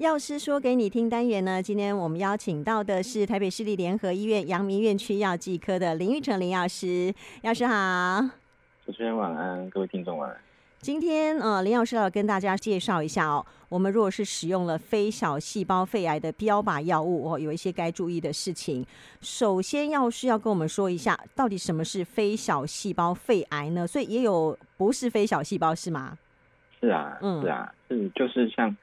药师说给你听单元呢，今天我们邀请到的是台北市立联合医院阳明院区药剂科的林玉成林药师，药师好。主持人晚安，各位听众晚安。今天呃，林药师要跟大家介绍一下哦，我们如果是使用了非小细胞肺癌的标靶药物哦，有一些该注意的事情。首先，药师要跟我们说一下，到底什么是非小细胞肺癌呢？所以也有不是非小细胞是吗？是啊，嗯，是啊，是就是像。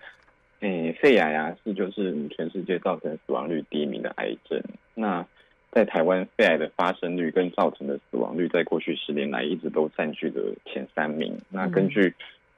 诶、欸，肺癌啊，是就是全世界造成死亡率第一名的癌症。那在台湾，肺癌的发生率跟造成的死亡率，在过去十年来一直都占据了前三名。那根据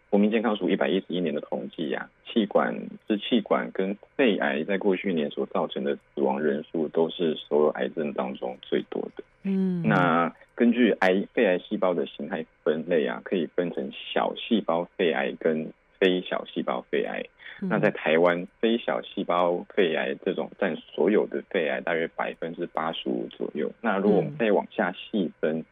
国民健康署一百一十一年的统计呀，气管、支气管跟肺癌在过去一年所造成的死亡人数，都是所有癌症当中最多的。嗯，那根据癌肺癌细胞的形态分类啊，可以分成小细胞肺癌跟非小细胞肺癌。那在台湾，非小细胞肺癌这种占所有的肺癌大约百分之八十五左右。那如果我们再往下细分，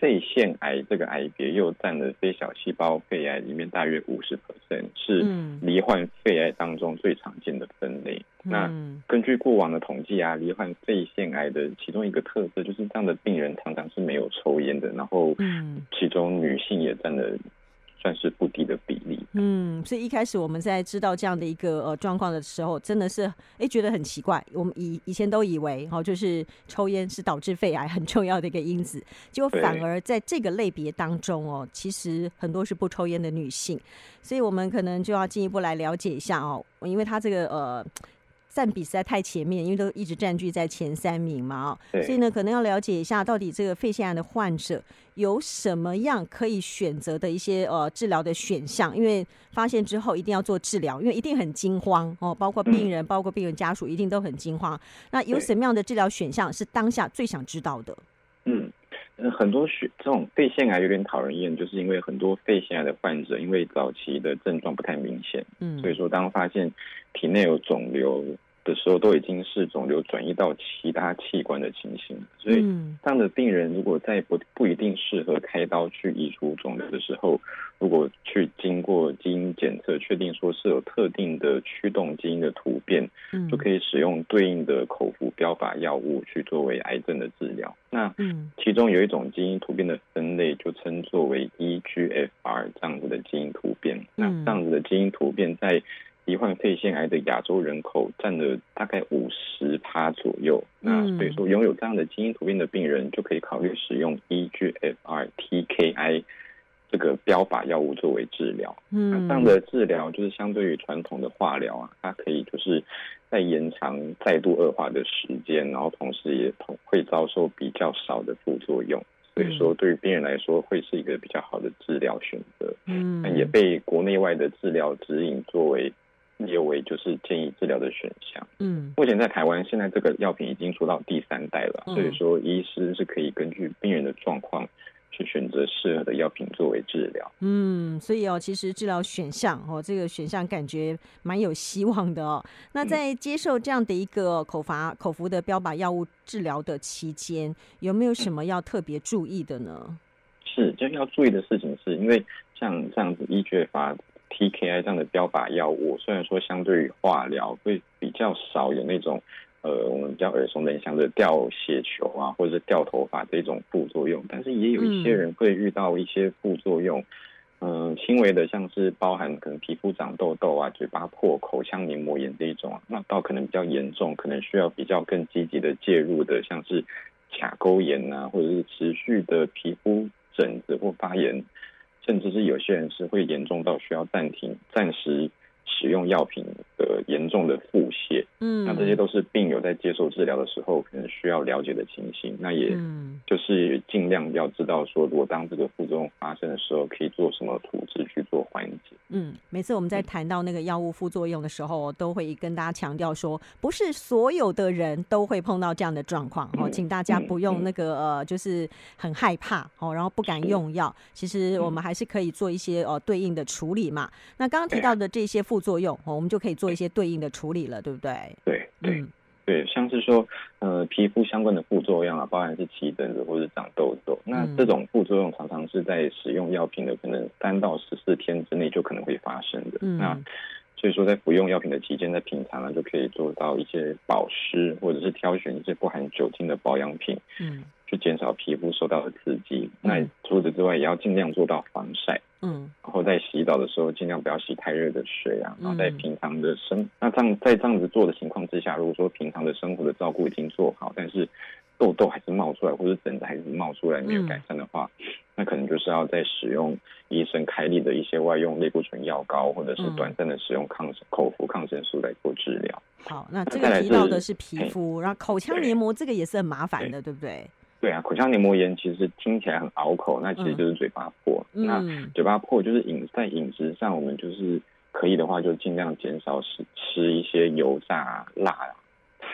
肺腺癌这个癌别又占了非小细胞肺癌里面大约五十 percent，是罹患肺癌当中最常见的分类。那根据过往的统计啊，罹患肺腺癌的其中一个特色就是这样的病人常常是没有抽烟的，然后其中女性也占了。算是不低的比例。嗯，所以一开始我们在知道这样的一个呃状况的时候，真的是哎、欸、觉得很奇怪。我们以以前都以为哦，就是抽烟是导致肺癌很重要的一个因子，结果反而在这个类别当中哦，其实很多是不抽烟的女性。所以我们可能就要进一步来了解一下哦，因为它这个呃。占比实在太前面，因为都一直占据在前三名嘛，哦，所以呢，可能要了解一下到底这个肺腺癌的患者有什么样可以选择的一些呃治疗的选项，因为发现之后一定要做治疗，因为一定很惊慌哦，包括病人，包括病人家属，一定都很惊慌。那有什么样的治疗选项是当下最想知道的？嗯，很多血这种肺腺癌有点讨人厌，就是因为很多肺腺癌的患者，因为早期的症状不太明显，嗯，所以说当发现体内有肿瘤的时候，都已经是肿瘤转移到其他器官的情形。所以这样的病人，如果在不不一定适合开刀去移除肿瘤的时候，如果去经过基因检测，确定说是有特定的驱动基因的突变，就可以使用对应的口服标靶药物去作为癌症的治疗。那其中有一种基因突变的分类，就称作为 EGFR 这样子的基因突变。那这样子的基因突变在罹患肺腺癌的亚洲人口占了大概五十趴左右，那所以说拥有这样的基因突变的病人就可以考虑使用 EGFR TKI 这个标靶药物作为治疗。嗯，那这样的治疗就是相对于传统的化疗啊，它可以就是在延长再度恶化的时间，然后同时也同会遭受比较少的副作用。所以说，对于病人来说，会是一个比较好的治疗选择。嗯，也被国内外的治疗指引作为。列为就是建议治疗的选项。嗯，目前在台湾，现在这个药品已经出到第三代了，所以说医师是可以根据病人的状况去选择适合的药品作为治疗。嗯，所以哦，其实治疗选项哦，这个选项感觉蛮有希望的哦。那在接受这样的一个口服口服的标靶药物治疗的期间，有没有什么要特别注意的呢？是，就要注意的事情是因为像这样子医学法。TKI 这样的标靶药物，虽然说相对于化疗会比较少有那种，呃，我们比较耳熟能详的掉血球啊，或者是掉头发这种副作用，但是也有一些人会遇到一些副作用，嗯、轻微的像是包含可能皮肤长痘痘啊、嘴巴破、口腔黏膜炎这一种啊，那到可能比较严重，可能需要比较更积极的介入的，像是卡沟炎啊，或者是持续的皮肤疹子或发炎。甚至是有些人是会严重到需要暂停、暂时使用药品的严重的腹泻。嗯，那这些都是病友在接受治疗的时候可能需要了解的情形。那也就是尽量要知道说，如果当这个副作用发生的时候，可以做什么处置去做缓解。嗯，每次我们在谈到那个药物副作用的时候，都会跟大家强调说，不是所有的人都会碰到这样的状况哦，请大家不用那个呃，就是很害怕哦，然后不敢用药。其实我们还是可以做一些呃对应的处理嘛。那刚刚提到的这些副作用哦，我们就可以做一些对应的处理了，对不对？对对、嗯、对，像是说，呃，皮肤相关的副作用啊，包含是起疹子或者长痘痘，那这种副作用常常是在使用药品的可能三到十四天之内就可能会发生的。嗯、那所以说在服用药品的期间，在平常呢就可以做到一些保湿，或者是挑选一些不含酒精的保养品，嗯，去减少皮肤受到的刺激。嗯、那除此之外，也要尽量做到防晒，嗯，然后在洗澡的时候尽量不要洗太热的水啊。然后在平常的生，嗯、那这样在这样子做的情况之下，如果说平常的生活的照顾已经做好，但是痘痘还是冒出来，或者疹子还是冒出来没有改善的话，嗯、那可能就是要再使用医生开立的一些外用类固醇药膏，或者是短暂的使用抗口服抗生素来做治疗。好，那这个提到的是皮肤，然后口腔黏膜这个也是很麻烦的，对，对不对？对啊，口腔黏膜炎其实听起来很拗口，那其实就是嘴巴破。嗯、那嘴巴破就是饮在饮食上，我们就是可以的话，就尽量减少吃吃一些油炸、辣。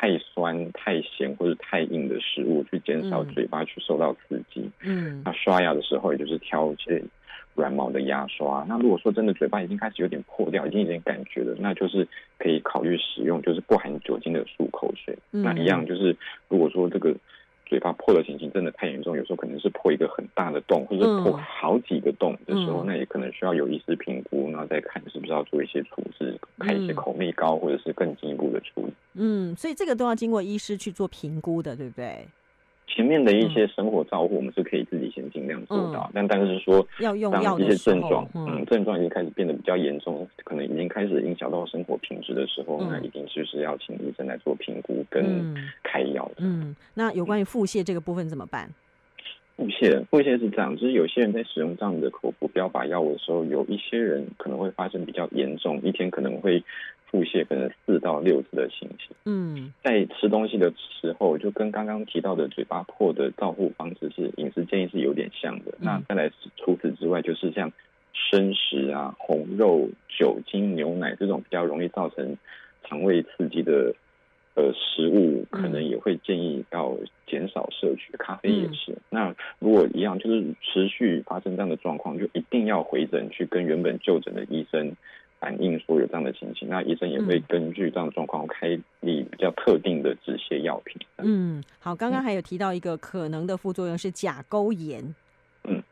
太酸、太咸或者太硬的食物，去减少嘴巴去受到刺激。嗯，那刷牙的时候，也就是挑一些软毛的牙刷。那如果说真的嘴巴已经开始有点破掉，已经有点感觉了，那就是可以考虑使用就是不含酒精的漱口水。嗯，那一样就是，如果说这个。嘴巴破的情形真的太严重，有时候可能是破一个很大的洞，或者破好几个洞的时候，嗯、那也可能需要有医师评估，然后再看是不是要做一些处置，开一些口内膏，或者是更进一步的处理。嗯，所以这个都要经过医师去做评估的，对不对？前面的一些生活照顾，我们是可以自己先尽量做到，嗯、但但是说要用药的症状，嗯，症状已经开始变得比较严重，可能已经开始影响到生活品质的时候，嗯、那一定就是要请医生来做评估跟开药的。嗯，那有关于腹泻这个部分怎么办？腹泻，腹泻是这样，就是有些人在使用这样的口服标靶药物的时候，有一些人可能会发生比较严重，一天可能会。腹泻可能四到六次的情形。嗯，在吃东西的时候，就跟刚刚提到的嘴巴破的照护方式是饮食建议是有点像的。嗯、那再来除此之外，就是像生食啊、红肉、酒精、牛奶这种比较容易造成肠胃刺激的呃食物，可能也会建议要减少摄取。咖啡也是。嗯、那如果一样，就是持续发生这样的状况，就一定要回诊去跟原本就诊的医生。反映说有这样的情形，那医生也会根据这样的状况开立比较特定的止泻药品。嗯，好，刚刚还有提到一个可能的副作用是甲沟炎。嗯，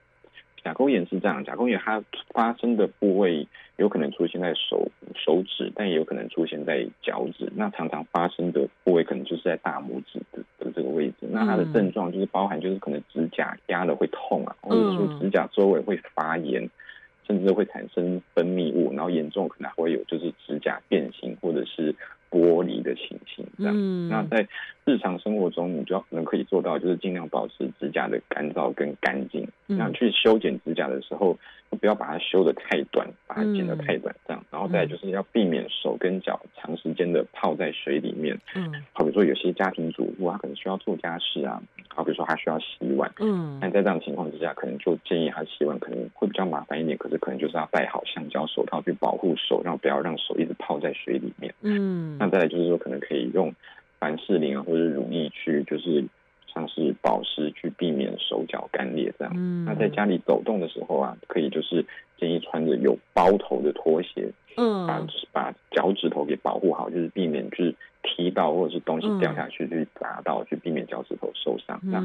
甲沟炎是这样，甲沟炎它发生的部位有可能出现在手手指，但也有可能出现在脚趾。那常常发生的部位可能就是在大拇指的的这个位置。那它的症状就是包含就是可能指甲压了会痛啊，或者说指甲周围会发炎。甚至会产生分泌物，然后严重可能还会有就是指甲变形或者是剥离的情形这样。嗯、那在日常生活中，你就要能可以做到，就是尽量保持指甲的干燥跟干净。那、嗯、去修剪指甲的时候，不要把它修得太短，把它剪得太短这样。然后再就是要避免手跟脚长时间的泡在水里面。嗯，好比说有些家庭主妇啊，可能需要做家事啊。好比如说他需要洗碗，嗯，但在这样情况之下，可能就建议他洗碗可能会比较麻烦一点，可是可能就是要戴好橡胶手套去保护手，让不要让手一直泡在水里面。嗯，那再来就是说，可能可以用凡士林啊，或者乳液去，就是像是保湿，去避免手脚干裂这样。嗯，那在家里走动的时候啊，可以就是建议穿着有包头的拖鞋，嗯，把把脚趾头给保护好，就是避免就是。踢到或者是东西掉下去去砸到，去避免脚趾头受伤。那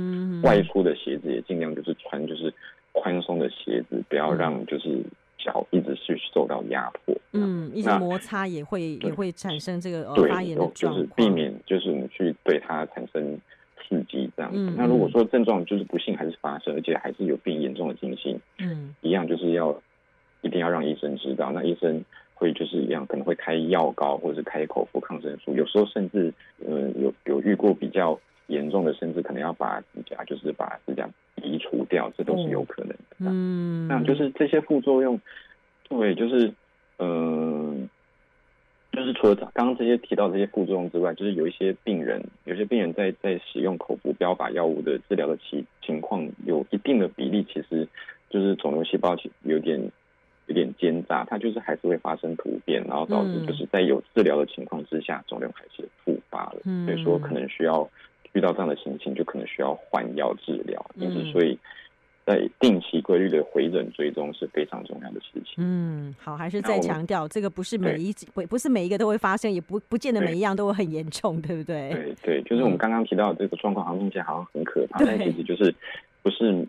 外出的鞋子也尽量就是穿就是宽松的鞋子，不要让就是脚一直去受到压迫。嗯，一些摩擦也会也会产生这个发炎的状况。就是避免就是你去对它产生刺激这样子。那如果说症状就是不幸还是发生，而且还是有病严重的情形，嗯，一样就是要一定要让医生知道。那医生。会就是一样，可能会开药膏或者是开口服抗生素，有时候甚至，嗯，有有遇过比较严重的，甚至可能要把指甲，就是把指甲移除掉，这都是有可能的。嗯，那就是这些副作用，对，就是，嗯，就是除了刚刚这些提到这些副作用之外，就是有一些病人，有些病人在在使用口服标靶药物的治疗的情情况，有一定的比例，其实就是肿瘤细胞其有点。有点奸诈，它就是还是会发生突变，然后导致就是在有治疗的情况之下，肿瘤还是复发了。嗯、所以说可能需要遇到这样的情形，就可能需要换药治疗。因此、嗯，所以在定期规律的回诊追踪是非常重要的事情。嗯，好，还是再强调，这个不是每一不不是每一个都会发生，也不不见得每一样都会很严重，对，不对？对对，就是我们刚刚提到的这个状况，好像听起来好像很可怕，但其实就是不是。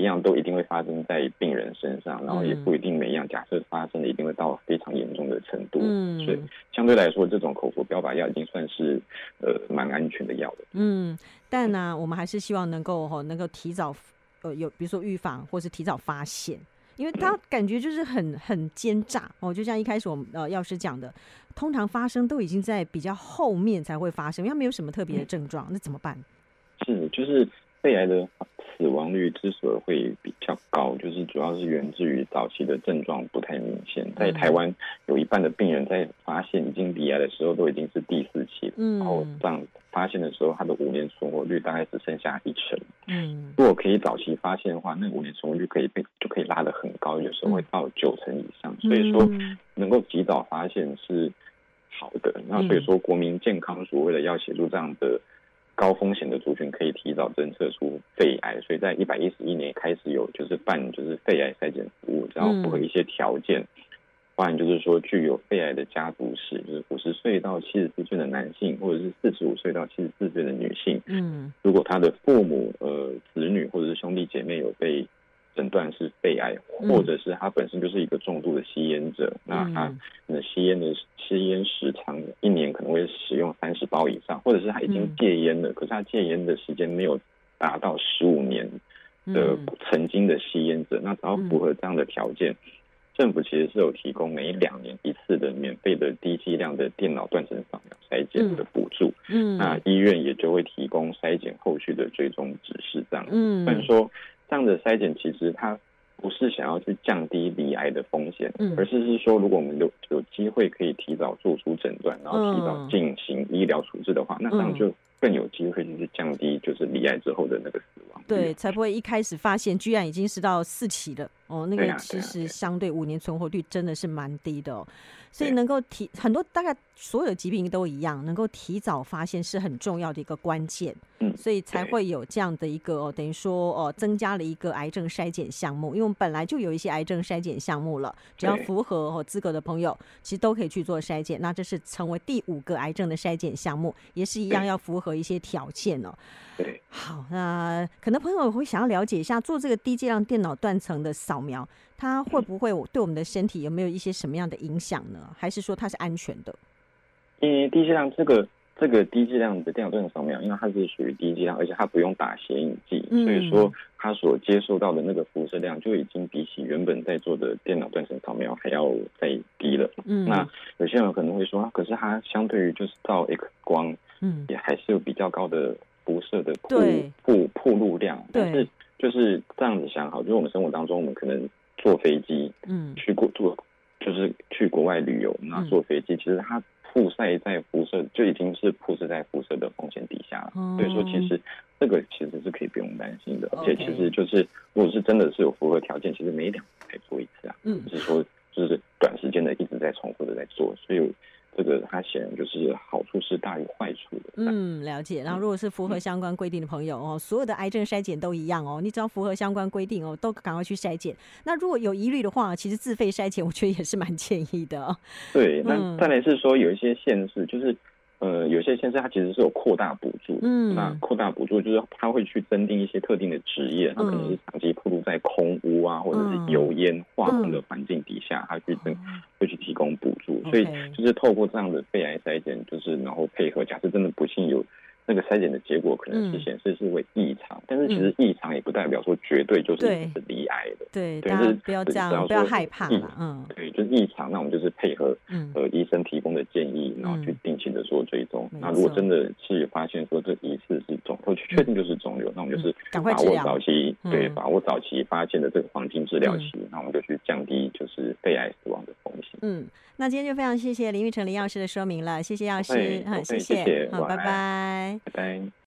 每一样都一定会发生在病人身上，然后也不一定每一样假设发生的一定会到非常严重的程度。嗯，所以相对来说，这种口服标靶药已经算是呃蛮安全的药了。嗯，但呢、啊，我们还是希望能够哈能够提早呃有比如说预防或是提早发现，因为他感觉就是很很奸诈哦，就像一开始我们呃药师讲的，通常发生都已经在比较后面才会发生，因为他没有什么特别的症状，那怎么办？是，就是肺癌的死亡率之所以会比较高，就是主要是源自于早期的症状不太明显。在台湾，有一半的病人在发现已经鼻癌的时候，都已经是第四期了。嗯，然后这样发现的时候，他的五年存活率大概只剩下一成。嗯，如果可以早期发现的话，那五年存活率可以被就可以拉得很高，有时候会到九成以上。所以说，能够及早发现是好的。那所以说，国民健康署为了要协助这样的。高风险的族群可以提早侦测出肺癌，所以在一百一十一年开始有就是办就是肺癌筛检服务，然后符合一些条件，包含就是说具有肺癌的家族史，就是五十岁到七十四岁的男性，或者是四十五岁到七十四岁的女性，嗯，如果他的父母、呃子女或者是兄弟姐妹有被。诊断是肺癌，或者是他本身就是一个重度的吸烟者，嗯、那他那吸烟的吸烟时长一年可能会使用三十包以上，或者是他已经戒烟了，嗯、可是他戒烟的时间没有达到十五年的曾经的吸烟者，那只要符合这样的条件，政府其实是有提供每两年一次的免费的低剂量的电脑断层扫描筛检的补助，嗯，那医院也就会提供筛检后续的追踪指示，这样，嗯，所以说。这样的筛检其实它不是想要去降低罹癌的风险，嗯，而是是说，如果我们有有机会可以提早做出诊断，然后提早进行医疗处置的话，那这样就更有机会就是降低就是罹癌之后的那个死亡，对，才不会一开始发现居然已经是到四期了哦，那个其实相对五年存活率真的是蛮低的哦。所以能够提很多，大概所有的疾病都一样，能够提早发现是很重要的一个关键。嗯，所以才会有这样的一个哦，等于说哦，增加了一个癌症筛检项目。因为我们本来就有一些癌症筛检项目了，只要符合哦资格的朋友，其实都可以去做筛检。那这是成为第五个癌症的筛检项目，也是一样要符合一些条件哦。对，好，那可能朋友会想要了解一下，做这个低剂量电脑断层的扫描，它会不会对我们的身体有没有一些什么样的影响呢？还是说它是安全的？因为低剂量这个这个低剂量的电脑断层扫描，因为它是属于低剂量，而且它不用打显影剂，嗯、所以说它所接受到的那个辐射量就已经比起原本在做的电脑断层扫描还要再低了。嗯，那有些人可能会说，可是它相对于就是照 X 光，嗯，也还是有比较高的。辐射的曝曝曝露量，但是就是这样子想好，就是我们生活当中，我们可能坐飞机，嗯，去过坐，就是去国外旅游，那坐飞机，其实它曝晒在辐射就已经是曝晒在辐射的风险底下了，所以说其实这个其实是可以不用担心的，而且其实就是如果是真的是有符合条件，其实每两年才做一次啊，嗯，不是说就是短时间的一直在重复的在做，所以。这个它显然就是好处是大于坏处的。嗯，了解。然后如果是符合相关规定的朋友哦，所有的癌症筛检都一样哦，你只要符合相关规定哦，都赶快去筛检。那如果有疑虑的话，其实自费筛检我觉得也是蛮建议的。对，那再来是说有一些限制就是。呃，有些先生他其实是有扩大补助，嗯，那扩大补助就是他会去增订一些特定的职业，他可能是长期暴露在空屋啊，或者是油烟、化工的环境底下，他去增会去提供补助，所以就是透过这样的肺癌筛检，就是然后配合，假设真的不幸有。那个筛检的结果可能是显示是为异常，嗯、但是其实异常也不代表说绝对就是是离癌的。对，对，是不要这样，不要害怕。嗯，对，就是异常，那我们就是配合呃医生提供的建议，然后去定期的做追踪。嗯、那如果真的是发现说这一次是肿，或确定就是肿瘤，嗯、那我们就是把握早期，对，把握早期发现的这个黄金治疗期，嗯、那我们就去降低就是肺癌死亡的风险。嗯，那今天就非常谢谢林玉成林药师的说明了，谢谢药师，好，谢谢，好，拜拜。拜拜。